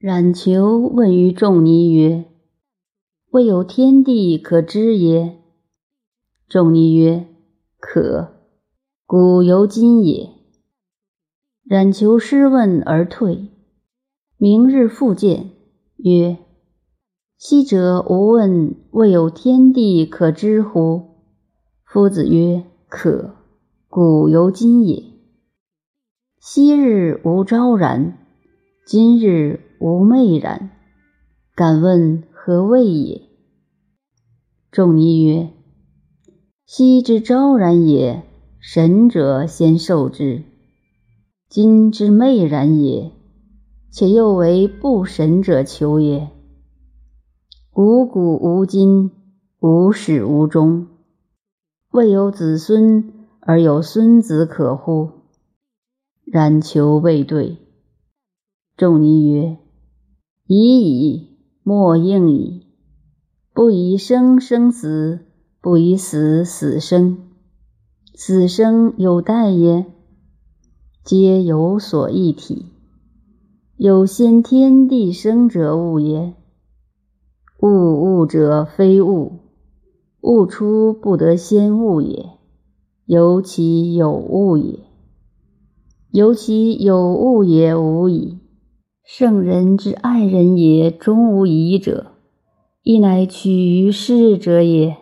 冉求问于仲尼曰：“未有天地可知也？”仲尼曰：“可，古犹今也。”冉求失问而退。明日复见，曰：“昔者吾问未有天地可知乎？”夫子曰：“可，古犹今也。”昔日无昭然，今日无昧然。敢问何谓也？仲尼曰：“昔之昭然也，神者先受之；今之昧然也，且又为不神者求也。古古无今，无始无终，未有子孙而有孙子可乎？”冉求未对，仲尼曰：“已矣，莫应矣。不以生生死，不以死死生。死生有待耶？皆有所异体。有先天地生者物也。物物者非物，物出不得先物也。由其有物也。”由其有物也无矣。圣人之爱人也，终无疑者，亦乃取于世者也。